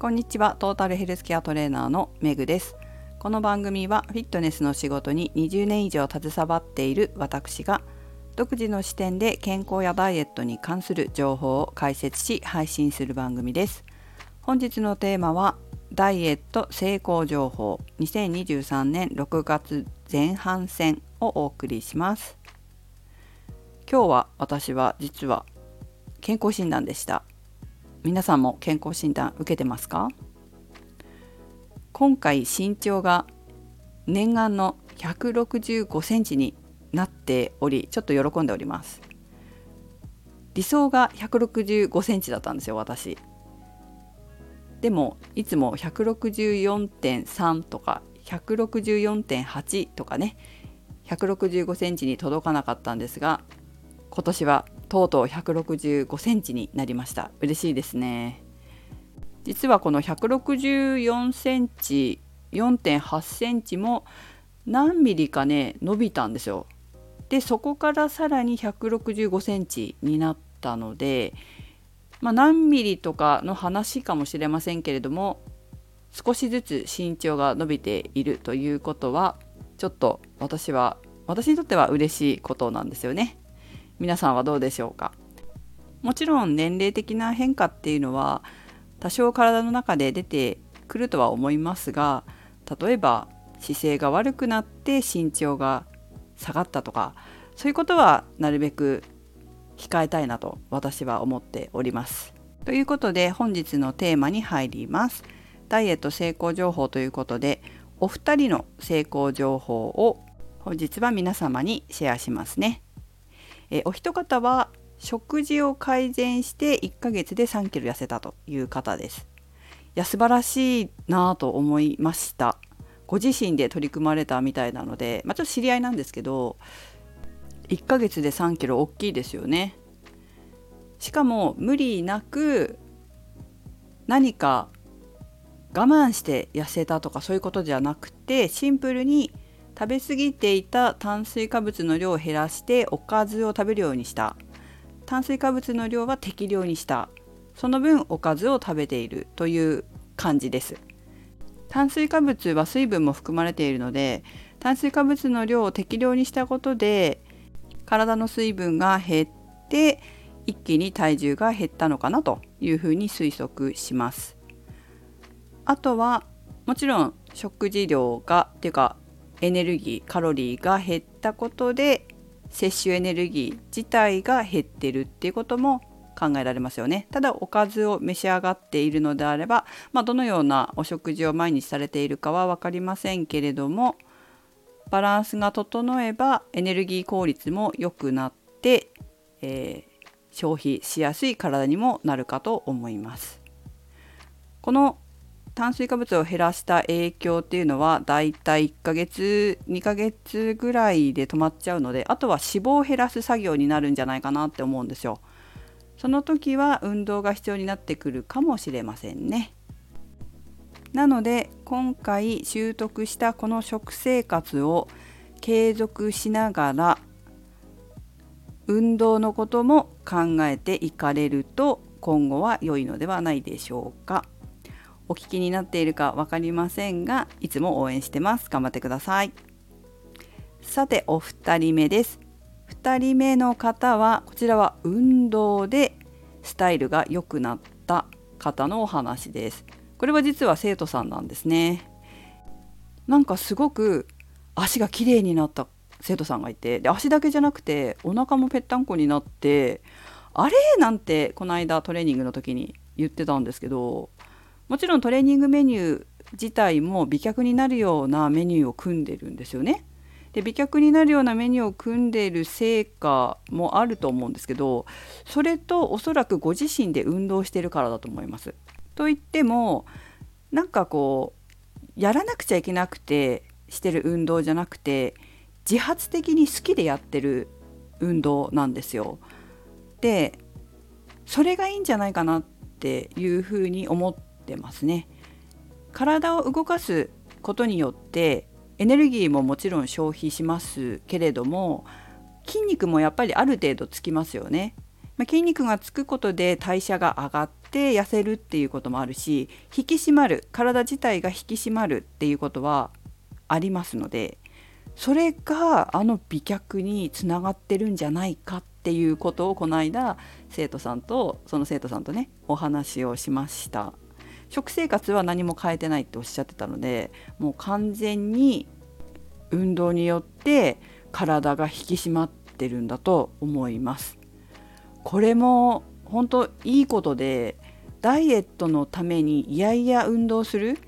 こんにちは。トータルヘルスケアトレーナーのメグです。この番組はフィットネスの仕事に20年以上携わっている私が独自の視点で健康やダイエットに関する情報を解説し配信する番組です。本日のテーマはダイエット成功情報2023年6月前半戦をお送りします。今日は私は実は健康診断でした。皆さんも健康診断受けてますか？今回身長が念願の165センチになっておりちょっと喜んでおります。理想が165センチだったんですよ私。でもいつも164.3とか164.8とかね165センチに届かなかったんですが今年はとうとう165センチになりました。嬉しいですね。実はこの164センチ4.8センチも何ミリかね伸びたんですよ。でそこからさらに165センチになったのでまあ、何ミリとかの話かもしれませんけれども少しずつ身長が伸びているということはちょっと私は私にとっては嬉しいことなんですよね。皆さんはどうでしょうか？もちろん年齢的な変化っていうのは多少体の中で出てくるとは思いますが例えば姿勢が悪くなって身長が下がったとかそういうことはなるべく控えたいなと私は思っております。ということで本日のテーマに入ります。ダイエット成功情報ということでお二人の成功情報を本日は皆様にシェアしますね。えお一方は食事を改善して1ヶ月で3キロ痩せたという方です。いや素晴らしいなと思いました。ご自身で取り組まれたみたいなので、まあ、ちょっと知り合いなんですけど1ヶ月で3キロ大きいですよね。しかも無理なく何か我慢して痩せたとかそういうことじゃなくてシンプルに食べ過ぎていた炭水化物の量を減らしておかずを食べるようにした。炭水化物の量は適量にした。その分おかずを食べている。という感じです。炭水化物は水分も含まれているので炭水化物の量を適量にしたことで体の水分が減って一気に体重が減ったのかなというふうに推測します。あとはもちろん食事量がっていうかエネルギーカロリーが減ったことで摂取エネルギー自体が減ってるっていうことも考えられますよねただおかずを召し上がっているのであれば、まあ、どのようなお食事を毎日されているかは分かりませんけれどもバランスが整えばエネルギー効率も良くなって、えー、消費しやすい体にもなるかと思います。この炭水化物を減らした影響っていうのはだいたい1ヶ月2ヶ月ぐらいで止まっちゃうのであとは脂肪を減らす作業になるんじゃないかなって思うんですよ。その時は運動が必要になってくるかもしれませんね。なので今回習得したこの食生活を継続しながら運動のことも考えていかれると今後は良いのではないでしょうか。お聞きになっているか分かりませんがいつも応援してます。頑張ってください。さてお二人目です。2人目の方はこちらは運動でスタイルが良くなった方のお話です。これは実は生徒さんなんですね。なんかすごく足が綺麗になった生徒さんがいてで足だけじゃなくてお腹もぺったんこになってあれ？なんてこの間トレーニングの時に言ってたんですけどもちろんトレーニングメニュー自体も美脚になるようなメニューを組んでるんですよね。で美脚になるようなメニューを組んでいる成果もあると思うんですけどそれとおそらくご自身で運動してるからだと思います。と言ってもなんかこうやらなくちゃいけなくてしてる運動じゃなくて自発的に好きでやってる運動なんですよ。でそれがいいんじゃないかなっていうふうに思ってってますね。体を動かすことによってエネルギーももちろん消費しますけれども筋肉もやっぱりある程度つきますよね。ま、筋肉がつくことで代謝が上がっって痩せるっていうこともあるし引き締まる体自体が引き締まるっていうことはありますのでそれがあの美脚につながってるんじゃないかっていうことをこの間生徒さんとその生徒さんとねお話をしました食生活は何も変えてないっておっしゃってたのでもう完全に運動によって体が引き締まってるんだと思いますこれも本当いいことでダイエットのためにいやいや運動する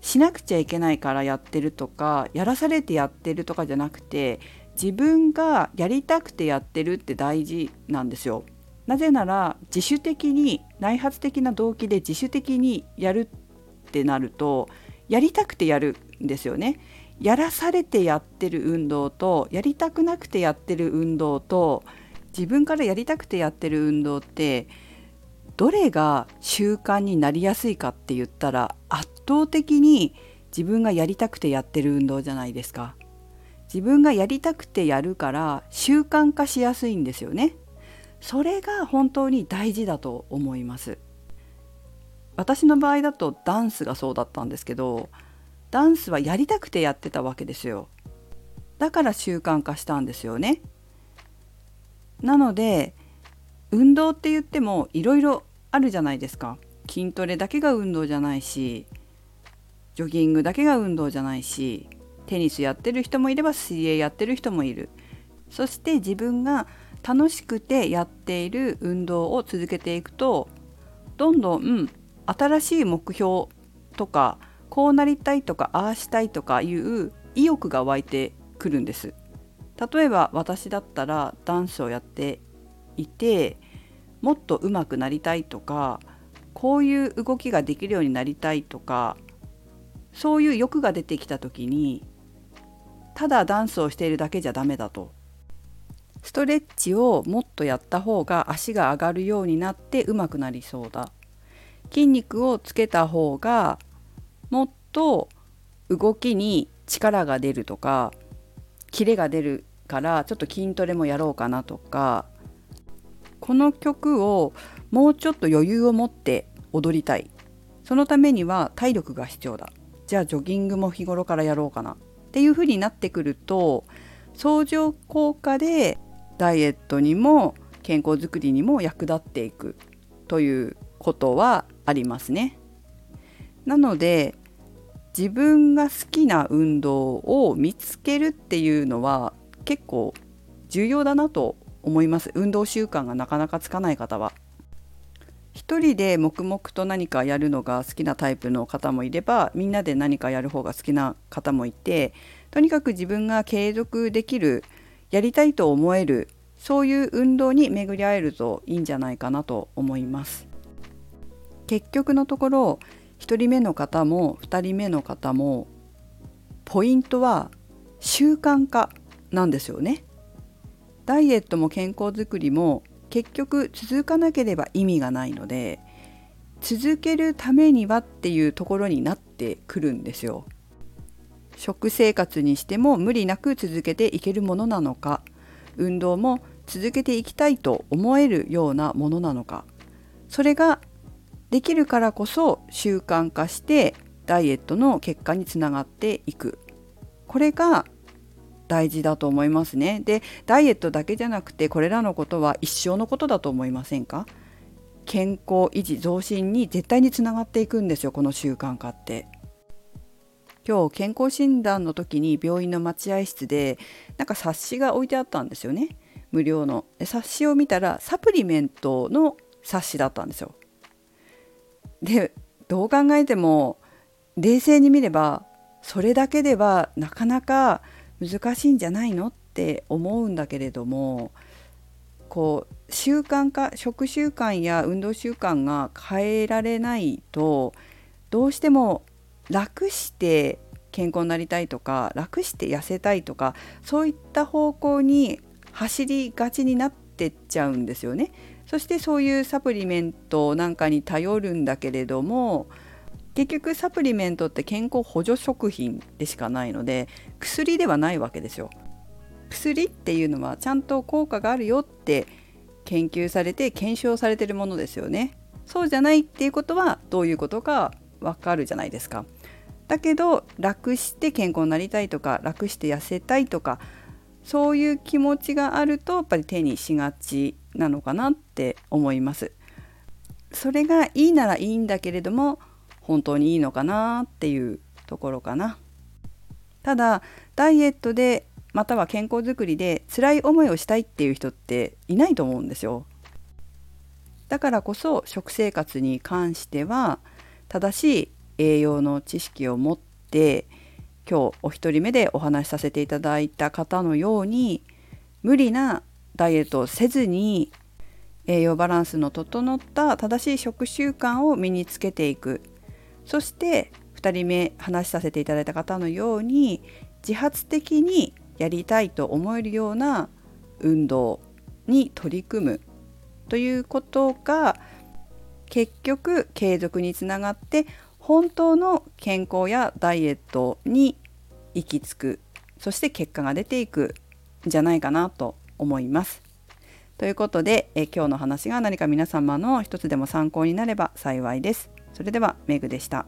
しなくちゃいけないからやってるとかやらされてやってるとかじゃなくて自分がやりたくてやってるって大事なんですよ。なぜなら自主的に内発的な動機で自主的にやるってなるとやりたくてやるんですよね。やらされてやってる運動とやりたくなくてやってる運動と自分からやりたくてやってる運動ってどれが習慣になりやすいかって言ったら圧倒的に自分がやりたくてやってる運動じゃないですか。自分がやりたくてやるから習慣化しやすいんですよね。それが本当に大事だと思います。私の場合だとダンスがそうだったんですけどダンスはやりたくてやってたわけですよ。だから習慣化したんですよね。なので運動って言ってもいろいろあるじゃないですか筋トレだけが運動じゃないしジョギングだけが運動じゃないしテニスやってる人もいれば水泳やってる人もいるそして自分が楽しくてやっている運動を続けていくとどんどん新しい目標とかこうなりたいとかああしたいとかいう意欲が湧いてくるんです。例えば私だったらダンスをやっていてもっと上手くなりたいとかこういう動きができるようになりたいとかそういう欲が出てきた時にただダンスをしているだけじゃダメだと。ストレッチをもっとやった方が足が上がるようになって上手くなりそうだ。筋肉をつけた方がもっと動きに力が出るとかキレが出るからちょっと筋トレもやろうかなとか。この曲をもうちょっと余裕を持って踊りたい。そのためには体力が必要だ。じゃあジョギングも日頃からやろうかな。っていう風になってくると相乗効果でダイエットにも健康づくりにも役立っていくということはありますね。なので自分が好きな運動を見つけるっていうのは結構重要だなと思います運動習慣がなかなかつかない方は。一人で黙々と何かやるのが好きなタイプの方もいればみんなで何かやる方が好きな方もいてとにかく自分が継続できるやりたいと思えるそういう運動に巡り合えるといいんじゃないかなと思います。結局のところ1人目の方も2人目の方もポイントは習慣化なんですよね。ダイエットも健康づくりも結局続かなければ意味がないので続けるためにはっていうところになってくるんですよ。食生活にしても無理なく続けていけるものなのか運動も続けていきたいと思えるようなものなのかそれができるからこそ習慣化してダイエットの結果につながっていくこれが大事だと思いますね。でダイエットだけじゃなくてこれらのことは一生のことだと思いませんか？健康維持増進に絶対につながっていくんですよこの習慣化って。今日健康診断の時に病院の待合室でなんか冊子が置いてあったんですよね。無料の。で冊子を見たらサプリメントの冊子だったんですよ。でどう考えても冷静に見ればそれだけではなかなか難しいんじゃないのって思うんだけれどもこう習慣化食習慣や運動習慣が変えられないとどうしても楽して健康になりたいとか楽して痩せたいとかそういった方向に走りがちになってっちゃうんですよね。そしてそういうサプリメントなんかに頼るんだけれども結局サプリメントって健康補助食品でしかないので薬ではないわけですよ。薬っていうのはちゃんと効果があるよって研究されて検証されてるものですよね。そうじゃないっていうことはどういうことかわかるじゃないですか。だけど楽して健康になりたいとか楽して痩せたいとかそういう気持ちがあるとやっぱり手にしがちなのかなって思います。それがいいならいいんだけれども本当にいいのかなっていうところかな。ただダイエットでまたは健康づくりで辛い思いをしたいっていう人っていないと思うんですよ。だからこそ食生活に関しては正しい栄養の知識を持って今日お一人目でお話しさせていただいた方のように無理なダイエットをせずに栄養バランスの整った正しい食習慣を身につけていく。そして2人目話しさせていただいた方のように自発的にやりたいと思えるような運動に取り組む。ということが結局継続につながって本当の健康やダイエットに行き着くそして結果が出ていくんじゃないかなと思います。ということでえ今日の話が何か皆様の一つでも参考になれば幸いです。それではメグでした。